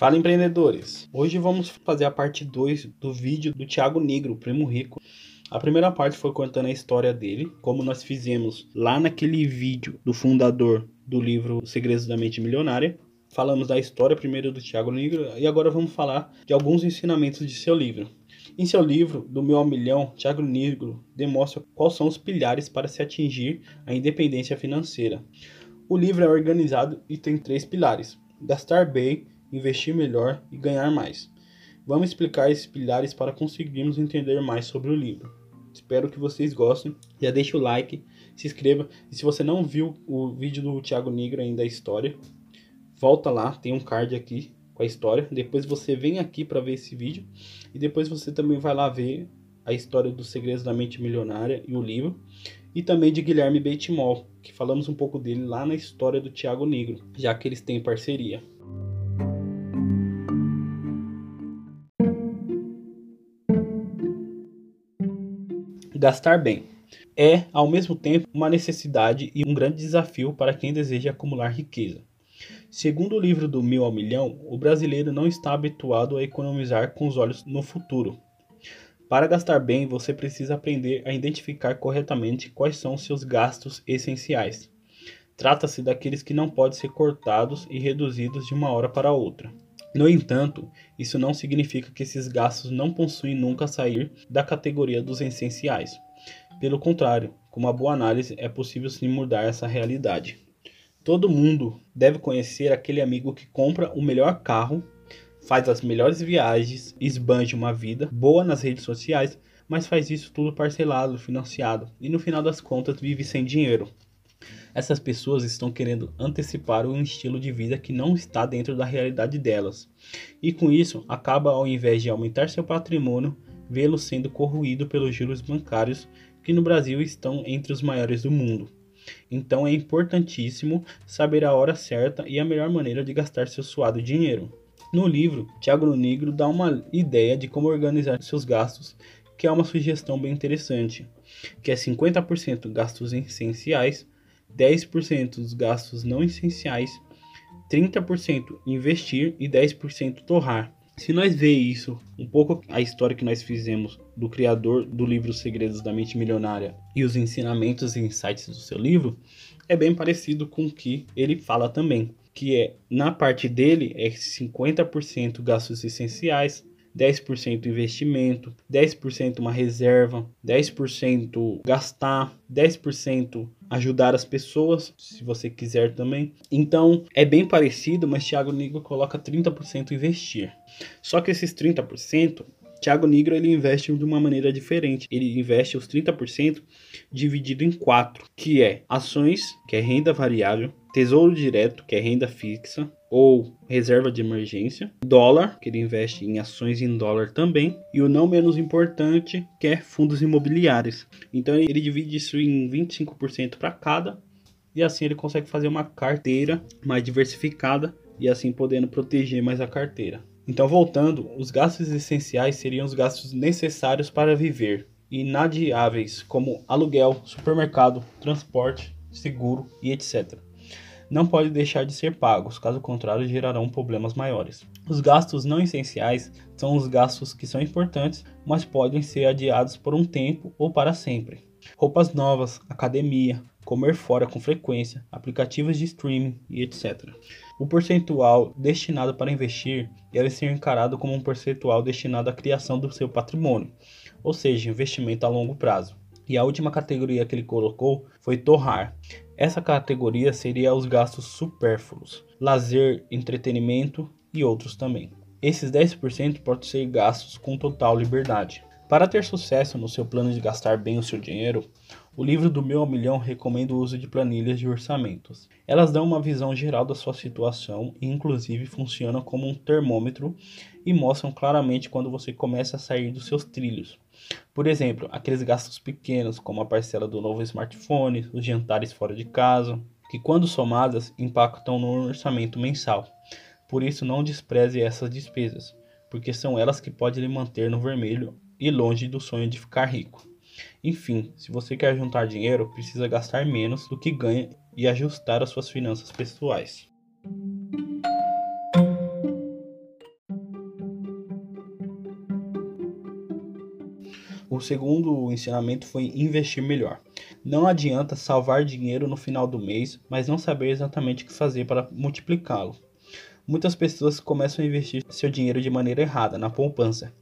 Fala empreendedores! Hoje vamos fazer a parte 2 do vídeo do Thiago Negro, Primo Rico. A primeira parte foi contando a história dele, como nós fizemos lá naquele vídeo do fundador do livro Segredos da Mente Milionária. Falamos da história primeiro do Thiago Negro e agora vamos falar de alguns ensinamentos de seu livro. Em seu livro, Do Meu ao Milhão, Thiago Negro demonstra quais são os pilares para se atingir a independência financeira. O livro é organizado e tem três pilares: gastar bem, investir melhor e ganhar mais. Vamos explicar esses pilares para conseguirmos entender mais sobre o livro. Espero que vocês gostem. Já deixa o like, se inscreva. E se você não viu o vídeo do Thiago Negro ainda a história, volta lá, tem um card aqui com a história. Depois você vem aqui para ver esse vídeo. E depois você também vai lá ver a história dos segredos da mente milionária e o livro. E também de Guilherme Beitimol, que falamos um pouco dele lá na história do Thiago Negro, já que eles têm parceria. Gastar bem é, ao mesmo tempo, uma necessidade e um grande desafio para quem deseja acumular riqueza. Segundo o livro do Mil ao Milhão, o brasileiro não está habituado a economizar com os olhos no futuro. Para gastar bem, você precisa aprender a identificar corretamente quais são seus gastos essenciais. Trata-se daqueles que não podem ser cortados e reduzidos de uma hora para outra. No entanto, isso não significa que esses gastos não possuem nunca sair da categoria dos essenciais. Pelo contrário, com uma boa análise é possível sim mudar essa realidade. Todo mundo deve conhecer aquele amigo que compra o melhor carro, faz as melhores viagens, esbanja uma vida boa nas redes sociais, mas faz isso tudo parcelado, financiado e no final das contas vive sem dinheiro. Essas pessoas estão querendo antecipar um estilo de vida que não está dentro da realidade delas. E com isso, acaba ao invés de aumentar seu patrimônio, vê-lo sendo corroído pelos juros bancários que no Brasil estão entre os maiores do mundo. Então é importantíssimo saber a hora certa e a melhor maneira de gastar seu suado dinheiro. No livro, Tiago Negro dá uma ideia de como organizar seus gastos, que é uma sugestão bem interessante, que é 50% gastos essenciais, 10% dos gastos não essenciais, 30% investir e 10% torrar. Se nós ver isso, um pouco a história que nós fizemos do criador do livro Segredos da Mente Milionária e os ensinamentos e insights do seu livro, é bem parecido com o que ele fala também, que é na parte dele é 50% gastos essenciais, 10% investimento, 10% uma reserva, 10% gastar, 10% ajudar as pessoas, se você quiser também. Então, é bem parecido, mas Thiago Negro coloca 30% investir. Só que esses 30%, Thiago Negro ele investe de uma maneira diferente. Ele investe os 30% dividido em quatro, que é ações, que é renda variável, tesouro direto, que é renda fixa, ou reserva de emergência, dólar, que ele investe em ações em dólar também, e o não menos importante, que é fundos imobiliários. Então ele divide isso em 25% para cada, e assim ele consegue fazer uma carteira mais diversificada e assim podendo proteger mais a carteira. Então, voltando, os gastos essenciais seriam os gastos necessários para viver, inadiáveis, como aluguel, supermercado, transporte, seguro e etc não podem deixar de ser pagos, caso contrário gerarão problemas maiores. Os gastos não essenciais são os gastos que são importantes, mas podem ser adiados por um tempo ou para sempre. Roupas novas, academia, comer fora com frequência, aplicativos de streaming e etc. O percentual destinado para investir deve ser encarado como um percentual destinado à criação do seu patrimônio, ou seja, investimento a longo prazo. E a última categoria que ele colocou foi torrar. Essa categoria seria os gastos supérfluos, lazer, entretenimento e outros também. Esses 10% podem ser gastos com total liberdade. Para ter sucesso no seu plano de gastar bem o seu dinheiro, o livro do Meu Milhão recomenda o uso de planilhas de orçamentos. Elas dão uma visão geral da sua situação e, inclusive, funcionam como um termômetro e mostram claramente quando você começa a sair dos seus trilhos. Por exemplo, aqueles gastos pequenos, como a parcela do novo smartphone, os jantares fora de casa, que, quando somadas, impactam no orçamento mensal. Por isso, não despreze essas despesas, porque são elas que podem lhe manter no vermelho e longe do sonho de ficar rico. Enfim, se você quer juntar dinheiro, precisa gastar menos do que ganha e ajustar as suas finanças pessoais. O segundo ensinamento foi investir melhor. Não adianta salvar dinheiro no final do mês, mas não saber exatamente o que fazer para multiplicá-lo. Muitas pessoas começam a investir seu dinheiro de maneira errada, na poupança,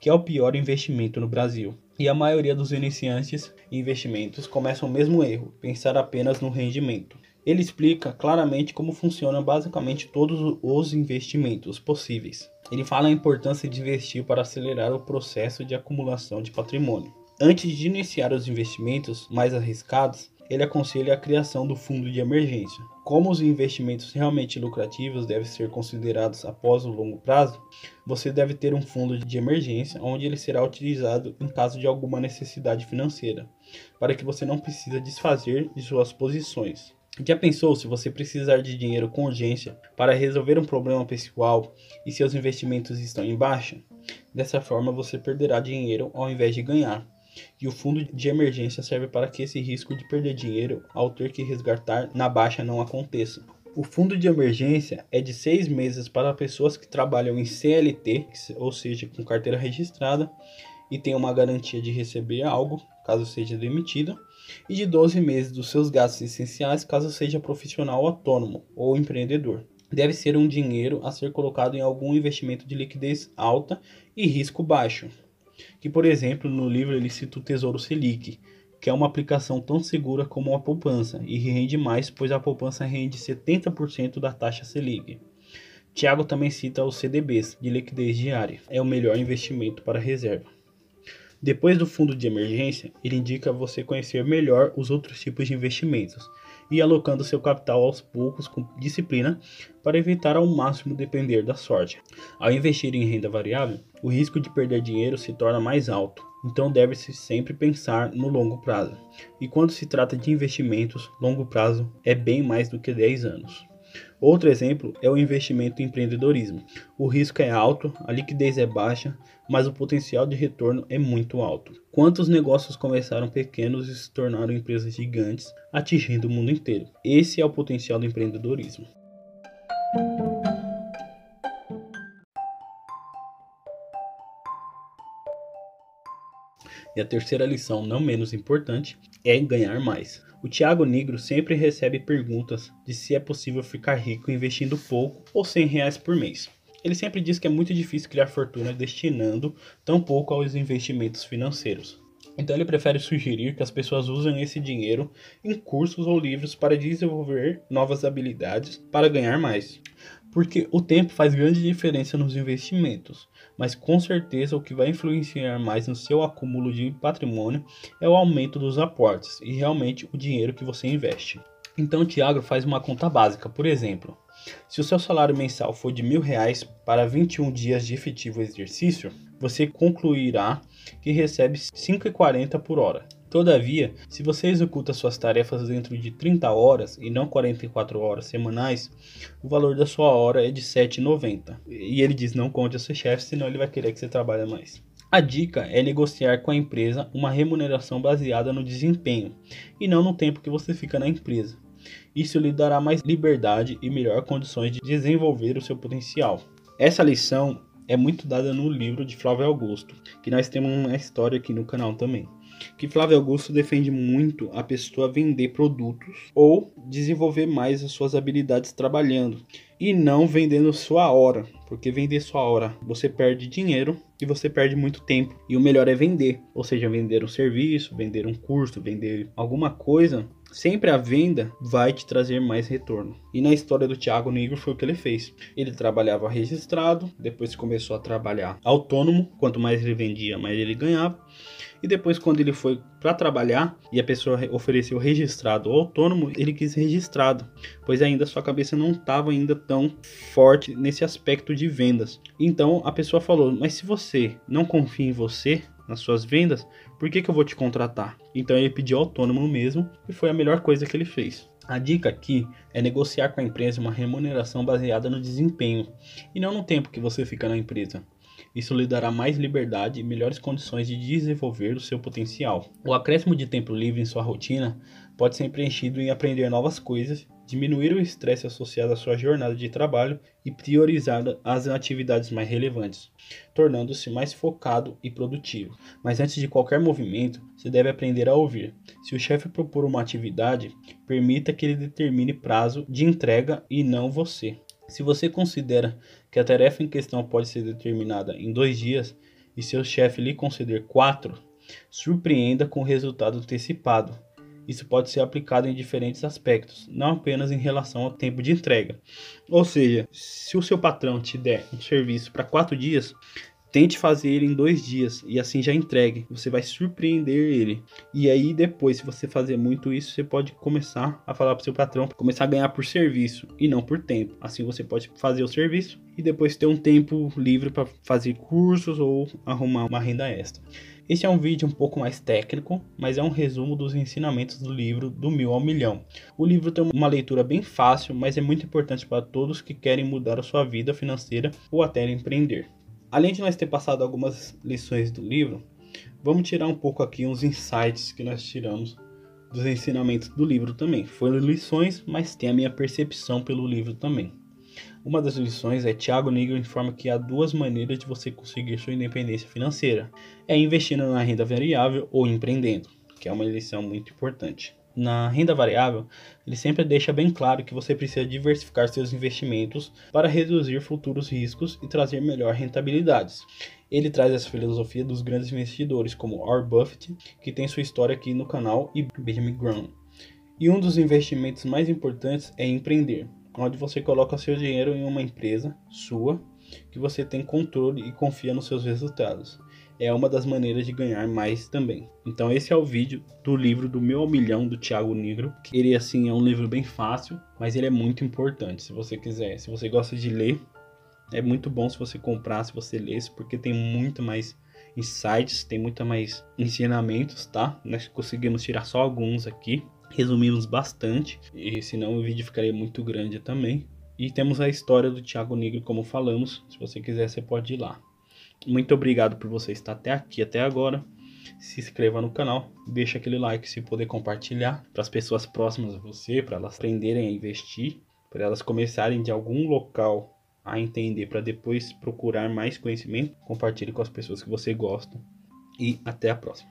que é o pior investimento no Brasil. E a maioria dos iniciantes em investimentos começam o mesmo erro, pensar apenas no rendimento. Ele explica claramente como funcionam basicamente todos os investimentos possíveis. Ele fala a importância de investir para acelerar o processo de acumulação de patrimônio. Antes de iniciar os investimentos mais arriscados, ele aconselha a criação do fundo de emergência. Como os investimentos realmente lucrativos devem ser considerados após o longo prazo, você deve ter um fundo de emergência onde ele será utilizado em caso de alguma necessidade financeira, para que você não precise desfazer de suas posições. Já pensou se você precisar de dinheiro com urgência para resolver um problema pessoal e seus investimentos estão em baixa? Dessa forma você perderá dinheiro ao invés de ganhar. E o fundo de emergência serve para que esse risco de perder dinheiro ao ter que resgatar na baixa não aconteça. O fundo de emergência é de seis meses para pessoas que trabalham em CLT, ou seja, com carteira registrada, e tem uma garantia de receber algo caso seja demitido, e de 12 meses dos seus gastos essenciais caso seja profissional autônomo ou empreendedor. Deve ser um dinheiro a ser colocado em algum investimento de liquidez alta e risco baixo. Que, por exemplo, no livro ele cita o Tesouro Selic, que é uma aplicação tão segura como a poupança e rende mais, pois a poupança rende 70% da taxa Selic. Tiago também cita os CDBs, de liquidez diária. É o melhor investimento para reserva. Depois do fundo de emergência, ele indica você conhecer melhor os outros tipos de investimentos e alocando seu capital aos poucos com disciplina para evitar ao máximo depender da sorte. Ao investir em renda variável, o risco de perder dinheiro se torna mais alto, então deve-se sempre pensar no longo prazo. E quando se trata de investimentos, longo prazo é bem mais do que 10 anos. Outro exemplo é o investimento em empreendedorismo. O risco é alto, a liquidez é baixa, mas o potencial de retorno é muito alto. Quantos negócios começaram pequenos e se tornaram empresas gigantes, atingindo o mundo inteiro? Esse é o potencial do empreendedorismo. E a terceira lição, não menos importante, é ganhar mais. O Thiago Negro sempre recebe perguntas de se é possível ficar rico investindo pouco ou 100 reais por mês. Ele sempre diz que é muito difícil criar fortuna destinando tão pouco aos investimentos financeiros. Então ele prefere sugerir que as pessoas usem esse dinheiro em cursos ou livros para desenvolver novas habilidades para ganhar mais. Porque o tempo faz grande diferença nos investimentos, mas com certeza o que vai influenciar mais no seu acúmulo de patrimônio é o aumento dos aportes e realmente o dinheiro que você investe. Então o Tiago faz uma conta básica, por exemplo, se o seu salário mensal for de mil reais para 21 dias de efetivo exercício, você concluirá que recebe 5,40 por hora. Todavia, se você executa suas tarefas dentro de 30 horas e não 44 horas semanais, o valor da sua hora é de 7,90. E ele diz não conte ao seu chefe, senão ele vai querer que você trabalhe mais. A dica é negociar com a empresa uma remuneração baseada no desempenho e não no tempo que você fica na empresa. Isso lhe dará mais liberdade e melhor condições de desenvolver o seu potencial. Essa lição é muito dada no livro de Flávio Augusto, que nós temos uma história aqui no canal também. Que Flávio Augusto defende muito a pessoa vender produtos ou desenvolver mais as suas habilidades trabalhando e não vendendo sua hora, porque vender sua hora você perde dinheiro e você perde muito tempo. E o melhor é vender, ou seja, vender um serviço, vender um curso, vender alguma coisa Sempre a venda vai te trazer mais retorno. E na história do Thiago Negro foi o que ele fez. Ele trabalhava registrado, depois começou a trabalhar autônomo. Quanto mais ele vendia, mais ele ganhava. E depois, quando ele foi para trabalhar e a pessoa ofereceu registrado autônomo, ele quis registrado, pois ainda sua cabeça não estava ainda tão forte nesse aspecto de vendas. Então a pessoa falou: Mas se você não confia em você, nas suas vendas, por que, que eu vou te contratar? Então ele pediu autônomo mesmo e foi a melhor coisa que ele fez. A dica aqui é negociar com a empresa uma remuneração baseada no desempenho e não no tempo que você fica na empresa. Isso lhe dará mais liberdade e melhores condições de desenvolver o seu potencial. O acréscimo de tempo livre em sua rotina pode ser preenchido em aprender novas coisas, diminuir o estresse associado à sua jornada de trabalho e priorizar as atividades mais relevantes, tornando-se mais focado e produtivo. Mas antes de qualquer movimento, você deve aprender a ouvir. Se o chefe propor uma atividade, permita que ele determine prazo de entrega e não você. Se você considera que a tarefa em questão pode ser determinada em dois dias e seu chefe lhe conceder quatro, surpreenda com o resultado antecipado. Isso pode ser aplicado em diferentes aspectos, não apenas em relação ao tempo de entrega. Ou seja, se o seu patrão te der um serviço para quatro dias, Tente fazer ele em dois dias e assim já entregue. Você vai surpreender ele. E aí depois, se você fazer muito isso, você pode começar a falar para seu patrão, começar a ganhar por serviço e não por tempo. Assim você pode fazer o serviço e depois ter um tempo livre para fazer cursos ou arrumar uma renda extra. Este é um vídeo um pouco mais técnico, mas é um resumo dos ensinamentos do livro Do Mil ao Milhão. O livro tem uma leitura bem fácil, mas é muito importante para todos que querem mudar a sua vida financeira ou até empreender. Além de nós ter passado algumas lições do livro, vamos tirar um pouco aqui uns insights que nós tiramos dos ensinamentos do livro também. Foram lições, mas tem a minha percepção pelo livro também. Uma das lições é Tiago Negro informa que há duas maneiras de você conseguir sua independência financeira: é investindo na renda variável ou empreendendo, que é uma lição muito importante na renda variável, ele sempre deixa bem claro que você precisa diversificar seus investimentos para reduzir futuros riscos e trazer melhor rentabilidades. Ele traz essa filosofia dos grandes investidores, como Warren Buffett, que tem sua história aqui no canal, e Benjamin Graham. E um dos investimentos mais importantes é empreender, onde você coloca seu dinheiro em uma empresa sua, que você tem controle e confia nos seus resultados é uma das maneiras de ganhar mais também. Então esse é o vídeo do livro do Meu Milhão do Thiago Negro. Ele assim é um livro bem fácil, mas ele é muito importante. Se você quiser, se você gosta de ler, é muito bom se você comprar, se você lesse, porque tem muito mais insights, tem muito mais ensinamentos, tá? Nós conseguimos tirar só alguns aqui, resumimos bastante, e senão o vídeo ficaria muito grande também. E temos a história do Thiago Negro, como falamos. Se você quiser, você pode ir lá. Muito obrigado por você estar até aqui, até agora. Se inscreva no canal, deixa aquele like se puder compartilhar para as pessoas próximas a você, para elas aprenderem a investir, para elas começarem de algum local a entender, para depois procurar mais conhecimento. Compartilhe com as pessoas que você gosta e até a próxima.